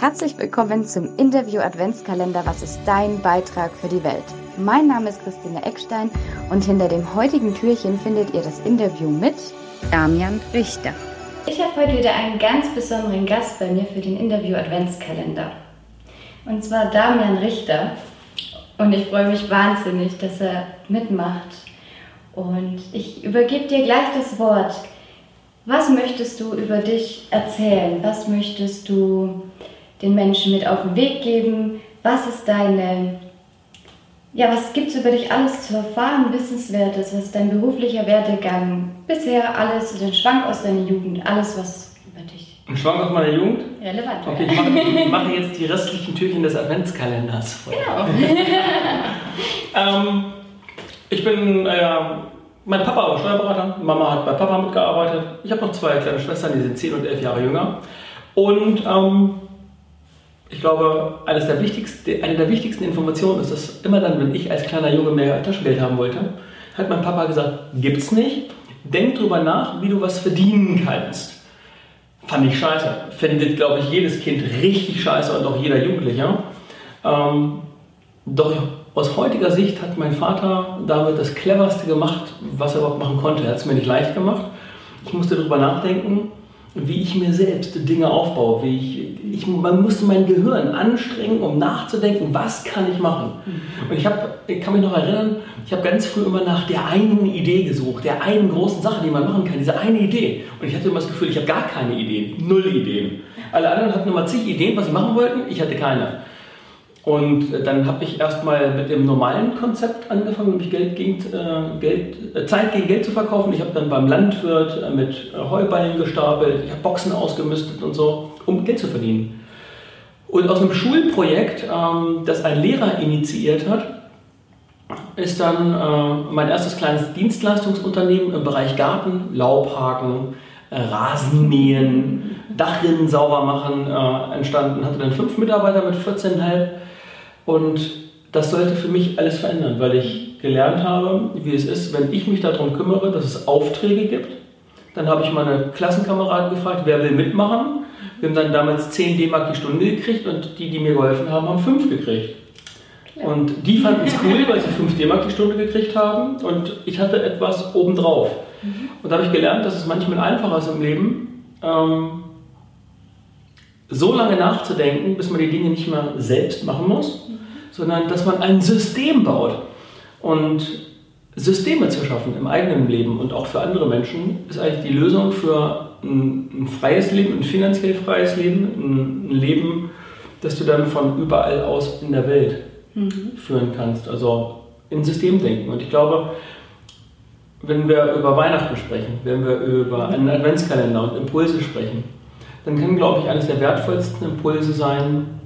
Herzlich willkommen zum Interview Adventskalender Was ist dein Beitrag für die Welt? Mein Name ist Christine Eckstein und hinter dem heutigen Türchen findet ihr das Interview mit Damian Richter. Ich habe heute wieder einen ganz besonderen Gast bei mir für den Interview Adventskalender. Und zwar Damian Richter. Und ich freue mich wahnsinnig, dass er mitmacht. Und ich übergebe dir gleich das Wort. Was möchtest du über dich erzählen? Was möchtest du den Menschen mit auf den Weg geben? Was ist deine, ja, was gibt es über dich alles zu erfahren, Wissenswertes? Was ist dein beruflicher Werdegang? Bisher alles, den Schwank aus deiner Jugend, alles, was über dich. Ein Schwank aus meiner Jugend? Relevant. Okay, ich mache, ich mache jetzt die restlichen Türchen des Adventskalenders. Genau. ähm, ich bin, äh, mein Papa war Steuerberater, Mama hat bei Papa mitgearbeitet. Ich habe noch zwei kleine Schwestern, die sind 10 und 11 Jahre jünger. Und ähm, ich glaube, eines der wichtigsten, eine der wichtigsten Informationen ist, dass immer dann, wenn ich als kleiner Junge mehr Taschengeld haben wollte, hat mein Papa gesagt, gibt's nicht. Denk drüber nach, wie du was verdienen kannst. Fand ich scheiße. Findet, glaube ich, jedes Kind richtig scheiße und auch jeder Jugendliche. Ähm, doch aus heutiger Sicht hat mein Vater damit das cleverste gemacht, was er überhaupt machen konnte. Er hat es mir nicht leicht gemacht. Ich musste darüber nachdenken, wie ich mir selbst Dinge aufbaue. Wie ich, ich, man musste mein Gehirn anstrengen, um nachzudenken, was kann ich machen. Und ich, hab, ich kann mich noch erinnern, ich habe ganz früh immer nach der einen Idee gesucht, der einen großen Sache, die man machen kann, diese eine Idee. Und ich hatte immer das Gefühl, ich habe gar keine Ideen, null Ideen. Alle anderen hatten immer zig Ideen, was sie machen wollten, ich hatte keine. Und dann habe ich erstmal mit dem normalen Konzept angefangen, nämlich Geld gegen, äh, Geld, äh, Zeit gegen Geld zu verkaufen. Ich habe dann beim Landwirt äh, mit Heuballen gestapelt, ich habe Boxen ausgemistet und so, um Geld zu verdienen. Und aus einem Schulprojekt, ähm, das ein Lehrer initiiert hat, ist dann äh, mein erstes kleines Dienstleistungsunternehmen im Bereich Garten, Laubhaken, äh, Rasenmähen, Dachrinnen sauber machen äh, entstanden. Hatte dann fünf Mitarbeiter mit 14,5 und das sollte für mich alles verändern, weil ich gelernt habe, wie es ist, wenn ich mich darum kümmere, dass es Aufträge gibt. Dann habe ich meine Klassenkameraden gefragt, wer will mitmachen. Wir haben dann damals 10 D-Mark die Stunde gekriegt und die, die mir geholfen haben, haben 5 gekriegt. Und die fanden es cool, weil sie 5 D-Mark die Stunde gekriegt haben und ich hatte etwas obendrauf. Mhm. Und da habe ich gelernt, dass es manchmal einfacher ist im Leben, ähm, so lange nachzudenken, bis man die Dinge nicht mehr selbst machen muss, mhm. Sondern dass man ein System baut. Und Systeme zu schaffen im eigenen Leben und auch für andere Menschen ist eigentlich die Lösung für ein, ein freies Leben, ein finanziell freies Leben, ein, ein, Leben, das du dann von überall aus in der Welt mhm. führen kannst. Also in System denken. Und ich glaube, wenn wir über Weihnachten sprechen, wenn wir über einen Adventskalender und Impulse sprechen, dann kann, glaube ich, eines der wertvollsten Impulse sein,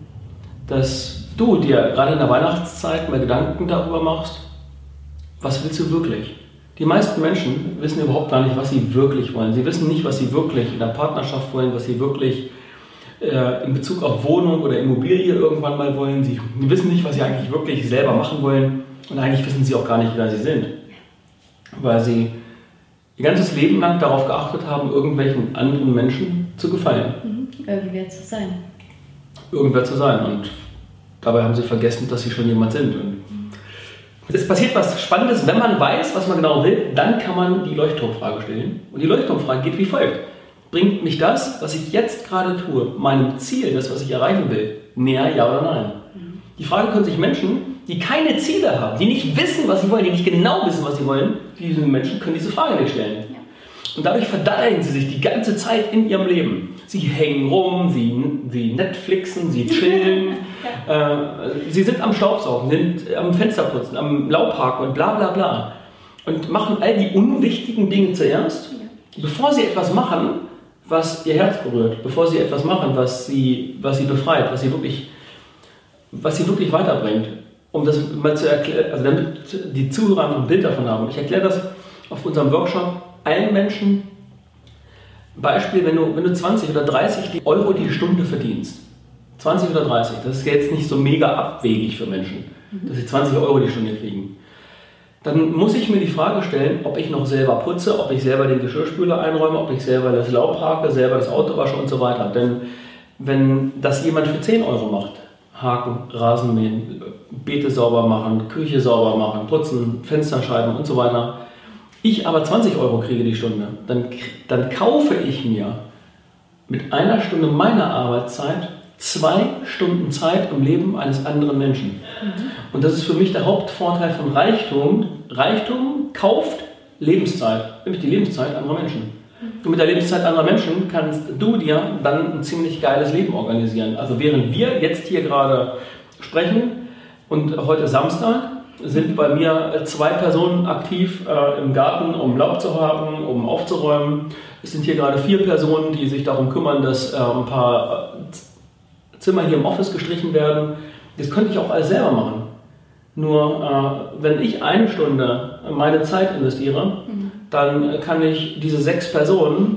dass du dir gerade in der Weihnachtszeit mal Gedanken darüber machst, was willst du wirklich? Die meisten Menschen wissen überhaupt gar nicht, was sie wirklich wollen. Sie wissen nicht, was sie wirklich in der Partnerschaft wollen, was sie wirklich äh, in Bezug auf Wohnung oder Immobilie irgendwann mal wollen. Sie wissen nicht, was sie eigentlich wirklich selber machen wollen. Und eigentlich wissen sie auch gar nicht, wer sie sind. Weil sie ihr ganzes Leben lang darauf geachtet haben, irgendwelchen anderen Menschen zu gefallen. Mhm. Irgendwer zu sein. Irgendwer zu sein. Und dabei haben sie vergessen, dass sie schon jemand sind. Und es passiert was Spannendes, wenn man weiß, was man genau will, dann kann man die Leuchtturmfrage stellen. Und die Leuchtturmfrage geht wie folgt. Bringt mich das, was ich jetzt gerade tue, meinem Ziel, das, was ich erreichen will, näher, ja oder nein? Die Frage können sich Menschen, die keine Ziele haben, die nicht wissen, was sie wollen, die nicht genau wissen, was sie wollen, diese Menschen können diese Frage nicht stellen. Und dadurch verdaddeln sie sich die ganze Zeit in ihrem Leben. Sie hängen rum, sie, sie Netflixen, sie chillen, ja. äh, sie sind am Staubsaugen, sind am Fensterputzen, am Laubhaken und bla bla bla. Und machen all die unwichtigen Dinge zuerst, ja. bevor sie etwas machen, was ihr Herz berührt, bevor sie etwas machen, was sie, was sie befreit, was sie wirklich, was sie wirklich weiterbringt. Um das mal zu erklären, also damit die Zuhörer ein Bild davon haben. Ich erkläre das auf unserem Workshop allen Menschen, Beispiel, wenn du, wenn du 20 oder 30 Euro die Stunde verdienst, 20 oder 30, das ist jetzt nicht so mega abwegig für Menschen, mhm. dass sie 20 Euro die Stunde kriegen. Dann muss ich mir die Frage stellen, ob ich noch selber putze, ob ich selber den Geschirrspüler einräume, ob ich selber das Laub hake, selber das Auto wasche und so weiter. Denn wenn das jemand für 10 Euro macht, Haken, Rasenmähen, Beete sauber machen, Küche sauber machen, putzen, Fensterscheiben und so weiter, ich aber 20 Euro kriege die Stunde, dann, dann kaufe ich mir mit einer Stunde meiner Arbeitszeit zwei Stunden Zeit im Leben eines anderen Menschen. Mhm. Und das ist für mich der Hauptvorteil von Reichtum. Reichtum kauft Lebenszeit, nämlich die Lebenszeit anderer Menschen. Und mit der Lebenszeit anderer Menschen kannst du dir dann ein ziemlich geiles Leben organisieren. Also während wir jetzt hier gerade sprechen und heute Samstag, sind bei mir zwei Personen aktiv äh, im Garten, um Laub zu haben, um aufzuräumen. Es sind hier gerade vier Personen, die sich darum kümmern, dass äh, ein paar äh, Zimmer hier im Office gestrichen werden. Das könnte ich auch alles selber machen. Nur äh, wenn ich eine Stunde meine Zeit investiere, mhm. dann kann ich diese sechs Personen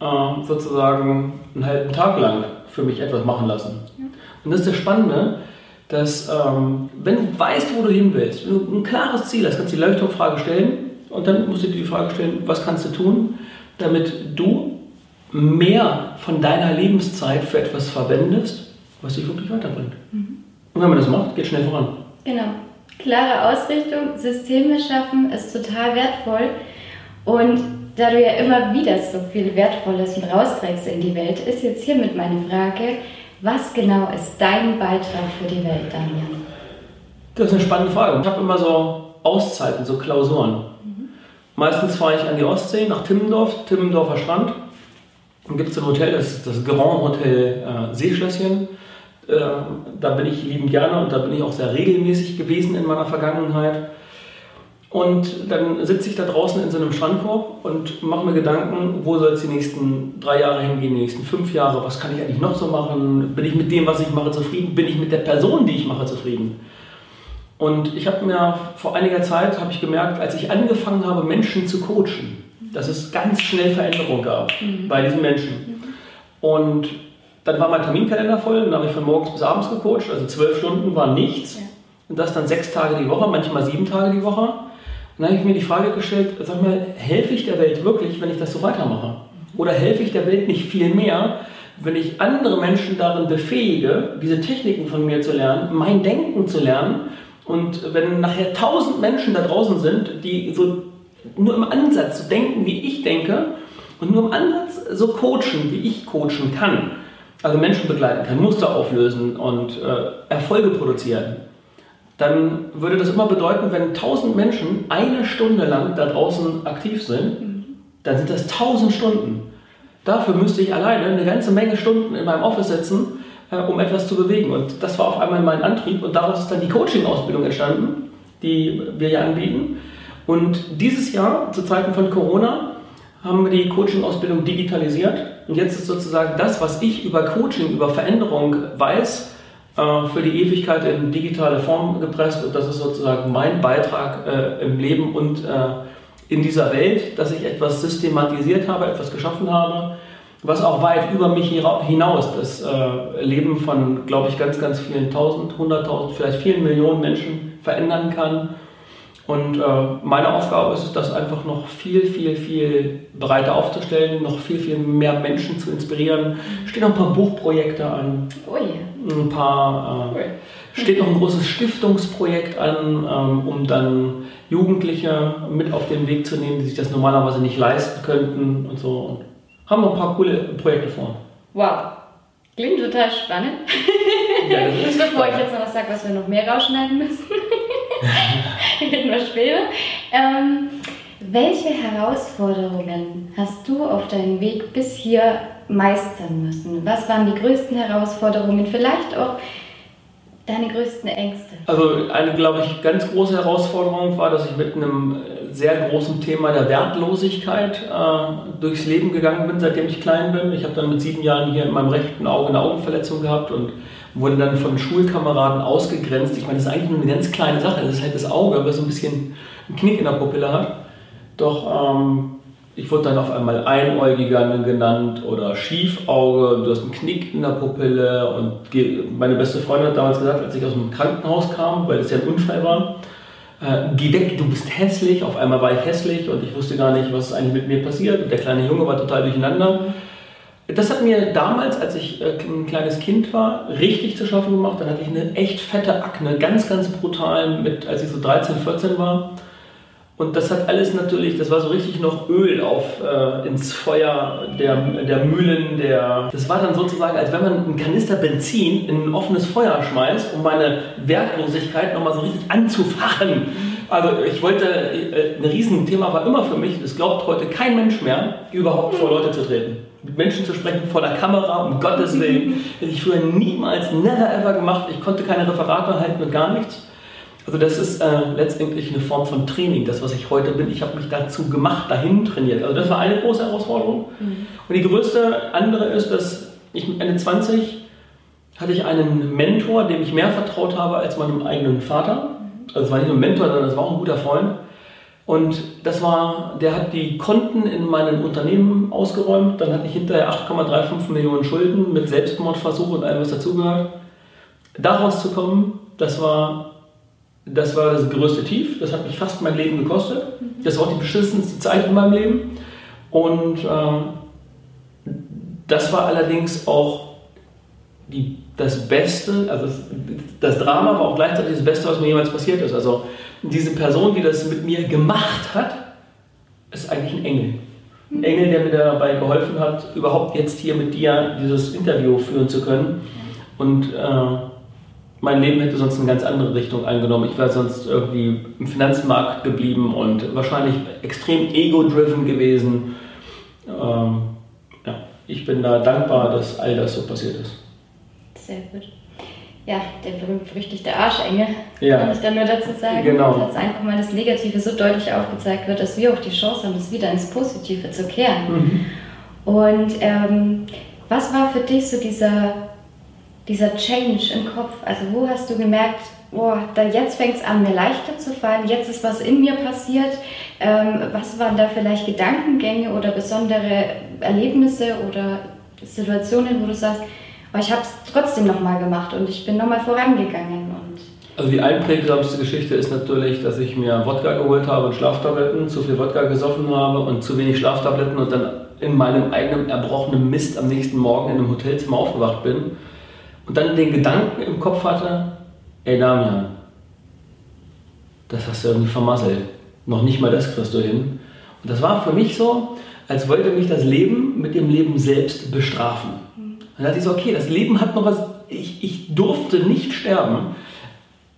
äh, sozusagen einen halben Tag lang für mich etwas machen lassen. Ja. Und das ist das Spannende dass ähm, wenn du weißt, wo du hin willst, wenn du ein klares Ziel hast, kannst du die Leuchtturmfrage stellen und dann musst du dir die Frage stellen, was kannst du tun, damit du mehr von deiner Lebenszeit für etwas verwendest, was dich wirklich weiterbringt. Mhm. Und wenn man das macht, geht schnell voran. Genau. Klare Ausrichtung, Systeme schaffen ist total wertvoll und da du ja immer wieder so viel Wertvolles rausträgst in die Welt, ist jetzt hiermit meine Frage, was genau ist dein Beitrag für die Welt, Damian? Das ist eine spannende Frage. Ich habe immer so Auszeiten, so Klausuren. Mhm. Meistens fahre ich an die Ostsee nach Timmendorf, Timmendorfer Strand. Dann gibt es ein Hotel, das ist das Grand Hotel äh, Seeschlösschen. Äh, da bin ich liebend gerne und da bin ich auch sehr regelmäßig gewesen in meiner Vergangenheit. Und dann sitze ich da draußen in so einem Strandkorb und mache mir Gedanken, wo soll es die nächsten drei Jahre hingehen, die nächsten fünf Jahre, was kann ich eigentlich noch so machen? Bin ich mit dem, was ich mache, zufrieden? Bin ich mit der Person, die ich mache, zufrieden? Und ich habe mir vor einiger Zeit, habe ich gemerkt, als ich angefangen habe, Menschen zu coachen, dass es ganz schnell Veränderungen gab mhm. bei diesen Menschen. Und dann war mein Terminkalender voll, dann habe ich von morgens bis abends gecoacht, also zwölf Stunden war nichts. Ja. Und das dann sechs Tage die Woche, manchmal sieben Tage die Woche. Dann habe ich mir die Frage gestellt, sag mal, helfe ich der Welt wirklich, wenn ich das so weitermache? Oder helfe ich der Welt nicht viel mehr, wenn ich andere Menschen darin befähige, diese Techniken von mir zu lernen, mein Denken zu lernen und wenn nachher tausend Menschen da draußen sind, die so nur im Ansatz so denken, wie ich denke und nur im Ansatz so coachen, wie ich coachen kann, also Menschen begleiten kann, Muster auflösen und äh, Erfolge produzieren, dann würde das immer bedeuten, wenn 1000 Menschen eine Stunde lang da draußen aktiv sind, mhm. dann sind das 1000 Stunden. Dafür müsste ich alleine eine ganze Menge Stunden in meinem Office sitzen, äh, um etwas zu bewegen. Und das war auf einmal mein Antrieb und daraus ist dann die Coaching-Ausbildung entstanden, die wir ja anbieten. Und dieses Jahr, zu Zeiten von Corona, haben wir die Coaching-Ausbildung digitalisiert. Und jetzt ist sozusagen das, was ich über Coaching, über Veränderung weiß, für die Ewigkeit in digitale Form gepresst und das ist sozusagen mein Beitrag äh, im Leben und äh, in dieser Welt, dass ich etwas systematisiert habe, etwas geschaffen habe, was auch weit über mich hinaus das äh, Leben von, glaube ich, ganz, ganz vielen tausend, hunderttausend, vielleicht vielen Millionen Menschen verändern kann. Und äh, meine Aufgabe ist es, das einfach noch viel, viel, viel breiter aufzustellen, noch viel, viel mehr Menschen zu inspirieren. Stehen noch ein paar Buchprojekte an. Oh yeah ein paar, äh, steht noch ein großes Stiftungsprojekt an, ähm, um dann Jugendliche mit auf den Weg zu nehmen, die sich das normalerweise nicht leisten könnten und so. Und haben wir ein paar coole Projekte vor. Wow. Klingt total spannend. Ja, Bevor ich jetzt noch was sage, was wir noch mehr rausschneiden müssen. Nur schwerer. Ähm, welche Herausforderungen hast du auf deinem Weg bis hier meistern müssen? Was waren die größten Herausforderungen? Vielleicht auch deine größten Ängste? Also eine, glaube ich, ganz große Herausforderung war, dass ich mit einem sehr großen Thema der Wertlosigkeit äh, durchs Leben gegangen bin, seitdem ich klein bin. Ich habe dann mit sieben Jahren hier in meinem rechten Auge eine Augenverletzung gehabt und wurde dann von Schulkameraden ausgegrenzt. Ich meine, das ist eigentlich nur eine ganz kleine Sache. Das ist halt das Auge, aber so ein bisschen einen Knick in der Pupille hat. Doch ähm, ich wurde dann auf einmal Einäugiger genannt oder Schiefauge, du hast einen Knick in der Pupille und meine beste Freundin hat damals gesagt, als ich aus dem Krankenhaus kam, weil es ja ein Unfall war, äh, geh weg, du bist hässlich. Auf einmal war ich hässlich und ich wusste gar nicht, was eigentlich mit mir passiert. Und der kleine Junge war total durcheinander. Das hat mir damals, als ich äh, ein kleines Kind war, richtig zu schaffen gemacht. Dann hatte ich eine echt fette Akne, ganz, ganz brutal, mit, als ich so 13, 14 war. Und das hat alles natürlich, das war so richtig noch Öl auf äh, ins Feuer der, der Mühlen, der. Das war dann sozusagen, als wenn man einen Kanister Benzin in ein offenes Feuer schmeißt, um meine Wertlosigkeit nochmal so richtig anzufachen. Also ich wollte, äh, ein Riesenthema war immer für mich, es glaubt heute kein Mensch mehr, überhaupt vor Leute zu treten. Mit Menschen zu sprechen vor der Kamera, um Gottes Willen. Das ich früher niemals, never ever gemacht. Ich konnte keine Referate halten und gar nichts. Also das ist äh, letztendlich eine Form von Training, das, was ich heute bin. Ich habe mich dazu gemacht, dahin trainiert. Also das war eine große Herausforderung. Mhm. Und die größte andere ist, dass ich mit Ende 20 hatte ich einen Mentor, dem ich mehr vertraut habe als meinem eigenen Vater. Also es war nicht nur ein Mentor, sondern es war auch ein guter Freund. Und das war, der hat die Konten in meinem Unternehmen ausgeräumt. Dann hatte ich hinterher 8,35 Millionen Schulden mit Selbstmordversuch und allem, was dazugehört. Daraus zu kommen, das war das war das größte Tief. Das hat mich fast mein Leben gekostet. Das war auch die beschissenste Zeit in meinem Leben. Und äh, das war allerdings auch die, das Beste, also das, das, Drama war auch gleichzeitig das Beste, was mir jemals passiert ist. Also diese Person, die das mit mir gemacht hat, ist eigentlich ein Engel. Ein Engel, der mir dabei geholfen hat, überhaupt jetzt hier mit dir dieses Interview führen zu können. Und äh, mein Leben hätte sonst eine ganz andere Richtung eingenommen. Ich wäre sonst irgendwie im Finanzmarkt geblieben und wahrscheinlich extrem ego-driven gewesen. Ähm, ja, ich bin da dankbar, dass all das so passiert ist. Sehr gut. Ja, der berühmt-berüchtigte Arschengel, ja. kann ich da nur dazu sagen. Genau. Dass einfach mal das Negative so deutlich aufgezeigt wird, dass wir auch die Chance haben, das wieder ins Positive zu kehren. Mhm. Und ähm, was war für dich so dieser dieser Change im Kopf? Also wo hast du gemerkt, boah, da jetzt fängt es an, mir leichter zu fallen, jetzt ist was in mir passiert. Ähm, was waren da vielleicht Gedankengänge oder besondere Erlebnisse oder Situationen, wo du sagst, oh, ich habe es trotzdem nochmal gemacht und ich bin nochmal vorangegangen. Und also die einprägsamste Geschichte ist natürlich, dass ich mir Wodka geholt habe und Schlaftabletten, zu viel Wodka gesoffen habe und zu wenig Schlaftabletten und dann in meinem eigenen erbrochenen Mist am nächsten Morgen in einem Hotelzimmer aufgewacht bin und dann den Gedanken im Kopf hatte, ey Damian, das hast du irgendwie vermasselt. Noch nicht mal das kriegst du hin. Und das war für mich so, als wollte mich das Leben mit dem Leben selbst bestrafen. Dann dachte ich so, okay, das Leben hat noch was, ich, ich durfte nicht sterben.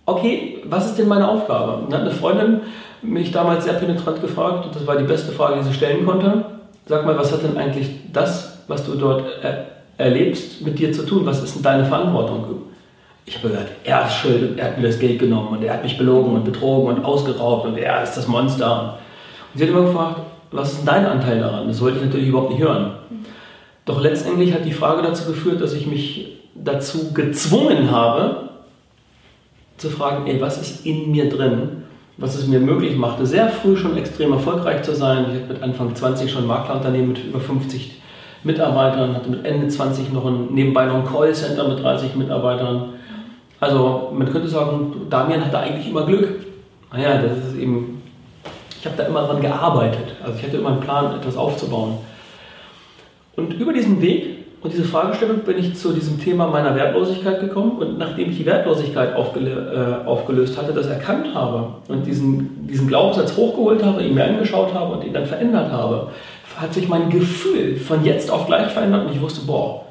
Okay, was ist denn meine Aufgabe? Und dann hat eine Freundin mich damals sehr penetrant gefragt, und das war die beste Frage, die sie stellen konnte. Sag mal, was hat denn eigentlich das, was du dort erlebst, mit dir zu tun? Was ist denn deine Verantwortung? Ich habe gehört, er ist schuld und er hat mir das Geld genommen und er hat mich belogen und betrogen und ausgeraubt und er ist das Monster. Und sie hat immer gefragt, was ist denn dein Anteil daran? Das wollte ich natürlich überhaupt nicht hören. Doch letztendlich hat die Frage dazu geführt, dass ich mich dazu gezwungen habe, zu fragen, ey, was ist in mir drin, was es mir möglich machte, sehr früh schon extrem erfolgreich zu sein. Ich habe mit Anfang 20 schon ein Maklerunternehmen mit über 50 Mitarbeitern, hatte mit Ende 20 noch ein, nebenbei noch ein Callcenter mit 30 Mitarbeitern. Also man könnte sagen, Damian hatte eigentlich immer Glück. Naja, das ist eben, ich habe da immer dran gearbeitet. Also ich hatte immer einen Plan, etwas aufzubauen. Und über diesen Weg und diese Fragestellung bin ich zu diesem Thema meiner Wertlosigkeit gekommen. Und nachdem ich die Wertlosigkeit aufgelö äh, aufgelöst hatte, das erkannt habe und diesen, diesen Glaubenssatz hochgeholt habe, ihn mir angeschaut habe und ihn dann verändert habe, hat sich mein Gefühl von jetzt auf gleich verändert und ich wusste, boah,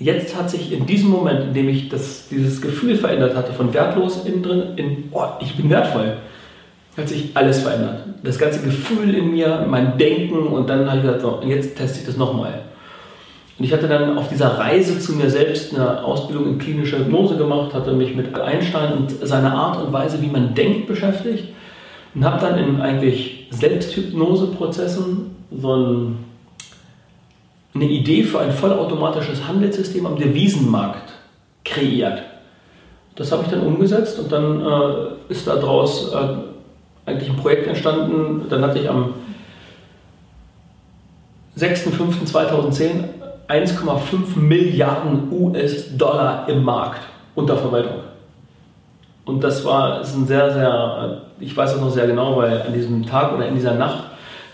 jetzt hat sich in diesem Moment, in dem ich das, dieses Gefühl verändert hatte, von wertlos innen drin, in, oh, ich bin wertvoll, hat sich alles verändert. Das ganze Gefühl in mir, mein Denken und dann habe ich gesagt, so, jetzt teste ich das nochmal. Und ich hatte dann auf dieser Reise zu mir selbst eine Ausbildung in klinischer Hypnose gemacht, hatte mich mit Einstein und seiner Art und Weise, wie man denkt, beschäftigt und habe dann in eigentlich Selbsthypnoseprozessen so ein, eine Idee für ein vollautomatisches Handelssystem am Devisenmarkt kreiert. Das habe ich dann umgesetzt und dann äh, ist daraus äh, eigentlich ein Projekt entstanden. Dann hatte ich am 6.5.2010 1,5 Milliarden US-Dollar im Markt unter Verwaltung. Und das war ist ein sehr, sehr, ich weiß das noch sehr genau, weil an diesem Tag oder in dieser Nacht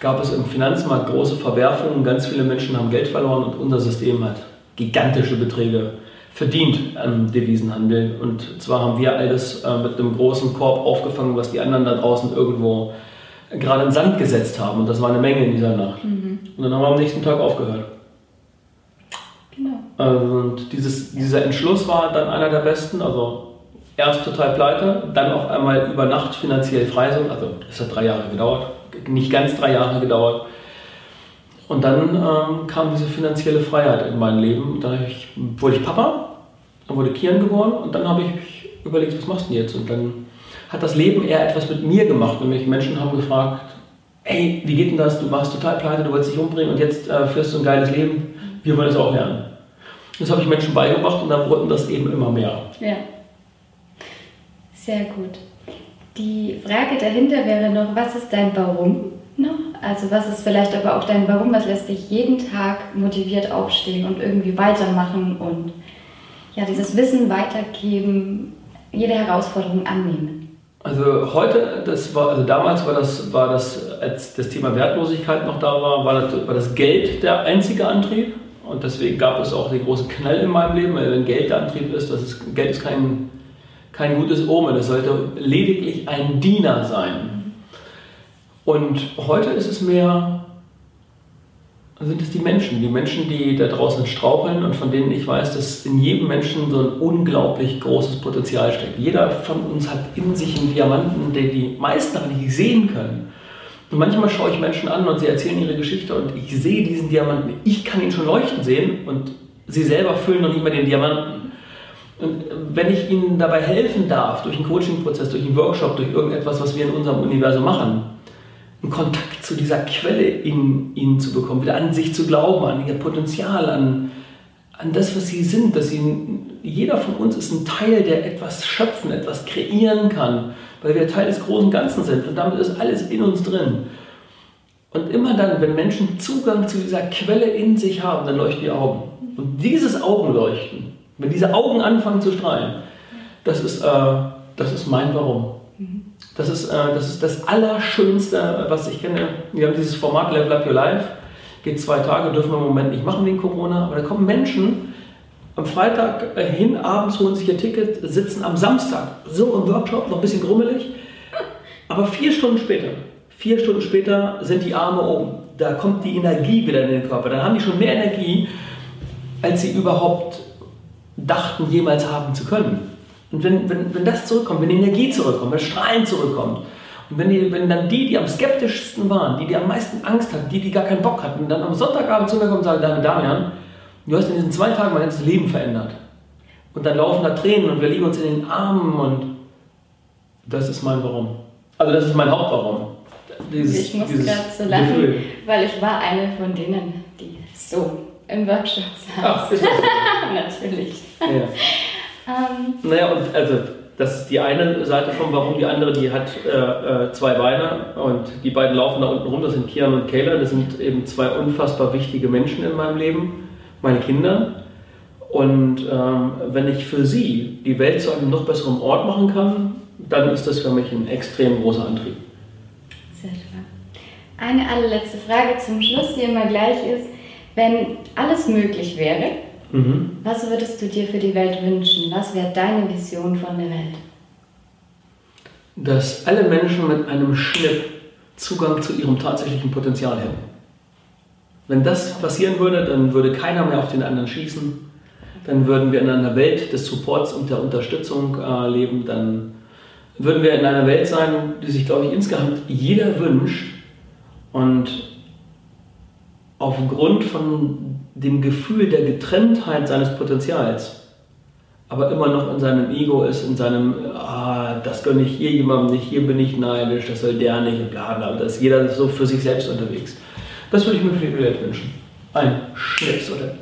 gab es im Finanzmarkt große Verwerfungen, ganz viele Menschen haben Geld verloren und unser System hat gigantische Beträge verdient am Devisenhandel. Und zwar haben wir alles äh, mit einem großen Korb aufgefangen, was die anderen da draußen irgendwo gerade in Sand gesetzt haben. Und das war eine Menge in dieser Nacht. Mhm. Und dann haben wir am nächsten Tag aufgehört. Also, und dieses, dieser Entschluss war dann einer der besten. Also erst total pleite, dann auf einmal über Nacht finanziell frei sind. Also es hat drei Jahre gedauert, nicht ganz drei Jahre gedauert. Und dann ähm, kam diese finanzielle Freiheit in mein Leben. Da ich, wurde ich Papa, dann wurde Kian geboren und dann habe ich überlegt, was machst du denn jetzt? Und dann hat das Leben eher etwas mit mir gemacht. Nämlich Menschen haben gefragt, ey, wie geht denn das? Du warst total pleite, du wolltest dich umbringen und jetzt äh, führst du ein geiles Leben. Wir wollen es auch lernen. Das habe ich Menschen beigebracht und dann wurden das eben immer mehr. Ja. Sehr gut. Die Frage dahinter wäre noch, was ist dein Warum noch? Also was ist vielleicht aber auch dein Warum, was lässt dich jeden Tag motiviert aufstehen und irgendwie weitermachen und ja, dieses Wissen weitergeben, jede Herausforderung annehmen? Also heute, das war, also damals war das, war das, als das Thema Wertlosigkeit noch da war, war das, war das Geld der einzige Antrieb. Und deswegen gab es auch den großen Knall in meinem Leben, weil wenn Geld der Antrieb ist, das ist Geld ist kein kein gutes Omen. Es sollte lediglich ein Diener sein. Und heute ist es mehr, sind es die Menschen, die Menschen, die da draußen straucheln und von denen ich weiß, dass in jedem Menschen so ein unglaublich großes Potenzial steckt. Jeder von uns hat in sich einen Diamanten, den die meisten aber nicht sehen können. Und manchmal schaue ich Menschen an und sie erzählen ihre Geschichte und ich sehe diesen Diamanten. Ich kann ihn schon leuchten sehen und sie selber füllen noch nicht mal den Diamanten. Und wenn ich Ihnen dabei helfen darf, durch einen Coaching-Prozess, durch einen Workshop, durch irgendetwas, was wir in unserem Universum machen, einen Kontakt zu dieser Quelle in Ihnen zu bekommen, wieder an sich zu glauben, an Ihr Potenzial, an, an das, was Sie sind, dass Sie, jeder von uns ist ein Teil, der etwas schöpfen, etwas kreieren kann, weil wir Teil des großen Ganzen sind und damit ist alles in uns drin. Und immer dann, wenn Menschen Zugang zu dieser Quelle in sich haben, dann leuchten die Augen. Und dieses Augenleuchten, wenn diese Augen anfangen zu strahlen, das ist, äh, das ist mein Warum. Das ist, äh, das ist das Allerschönste, was ich kenne. Wir haben dieses Format Level Up Your Life. Geht zwei Tage, dürfen wir im Moment nicht machen wegen Corona. Aber da kommen Menschen am Freitag hin, abends holen sich ihr Ticket, sitzen am Samstag so im Workshop, noch ein bisschen grummelig. Aber vier Stunden später, vier Stunden später sind die Arme oben. Da kommt die Energie wieder in den Körper. Dann haben die schon mehr Energie, als sie überhaupt dachten, jemals haben zu können. Und wenn, wenn, wenn das zurückkommt, wenn die Energie zurückkommt, wenn Strahlen zurückkommt, und wenn, die, wenn dann die, die am skeptischsten waren, die, die am meisten Angst hatten, die, die gar keinen Bock hatten, dann am Sonntagabend zu mir kommen und sagen, Damian, du hast in diesen zwei Tagen mein ganzes Leben verändert. Und dann laufen da Tränen und wir liegen uns in den Armen und das ist mein Warum. Also das ist mein Hauptwarum. Dieses, ich muss gerade so lachen, Gefühl. weil ich war eine von denen, die so im Workshop saß. Ach? Natürlich. Ja. ähm, naja, und also das ist die eine Seite vom Warum, die andere, die hat äh, äh, zwei Beine und die beiden laufen da unten rum, das sind Kian und Kayla, das sind eben zwei unfassbar wichtige Menschen in meinem Leben, meine Kinder. Und ähm, wenn ich für sie die Welt zu einem noch besseren Ort machen kann, dann ist das für mich ein extrem großer Antrieb. Sehr schön. Eine allerletzte Frage zum Schluss, die immer gleich ist. Wenn alles möglich wäre, mhm. was würdest du dir für die Welt wünschen? Was wäre deine Vision von der Welt? Dass alle Menschen mit einem Schnipp Zugang zu ihrem tatsächlichen Potenzial hätten. Wenn das passieren würde, dann würde keiner mehr auf den anderen schießen. Dann würden wir in einer Welt des Supports und der Unterstützung äh, leben. Dann würden wir in einer Welt sein, die sich, glaube ich, insgesamt jeder wünscht. Und aufgrund von dem Gefühl der Getrenntheit seines Potenzials, aber immer noch in seinem Ego ist, in seinem, ah, das gönne ich hier jemandem nicht, hier bin ich neidisch, das soll der nicht und bla bla, da ist jeder so für sich selbst unterwegs. Das würde ich mir für die Welt wünschen. Ein Schnips oder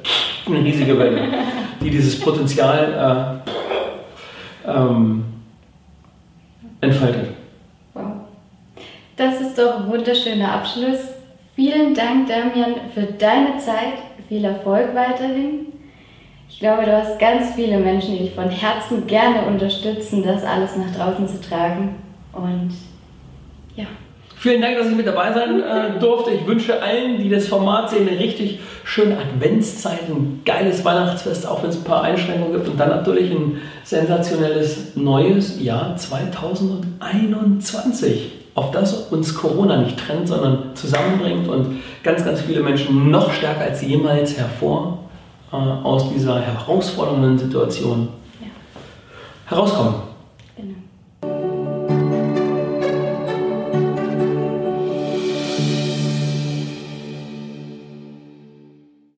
eine riesige Welle, die dieses Potenzial äh, ähm, entfaltet. Wow. Das ist doch ein wunderschöner Abschluss. Vielen Dank, Damian, für deine Zeit. Viel Erfolg weiterhin. Ich glaube, du hast ganz viele Menschen, die dich von Herzen gerne unterstützen, das alles nach draußen zu tragen. Und ja. Vielen Dank, dass ich mit dabei sein äh, durfte. Ich wünsche allen, die das Format sehen, eine richtig schöne Adventszeit, ein geiles Weihnachtsfest, auch wenn es ein paar Einschränkungen gibt. Und dann natürlich ein sensationelles neues Jahr 2021, auf das uns Corona nicht trennt, sondern zusammenbringt und ganz, ganz viele Menschen noch stärker als jemals hervor äh, aus dieser herausfordernden Situation ja. herauskommen.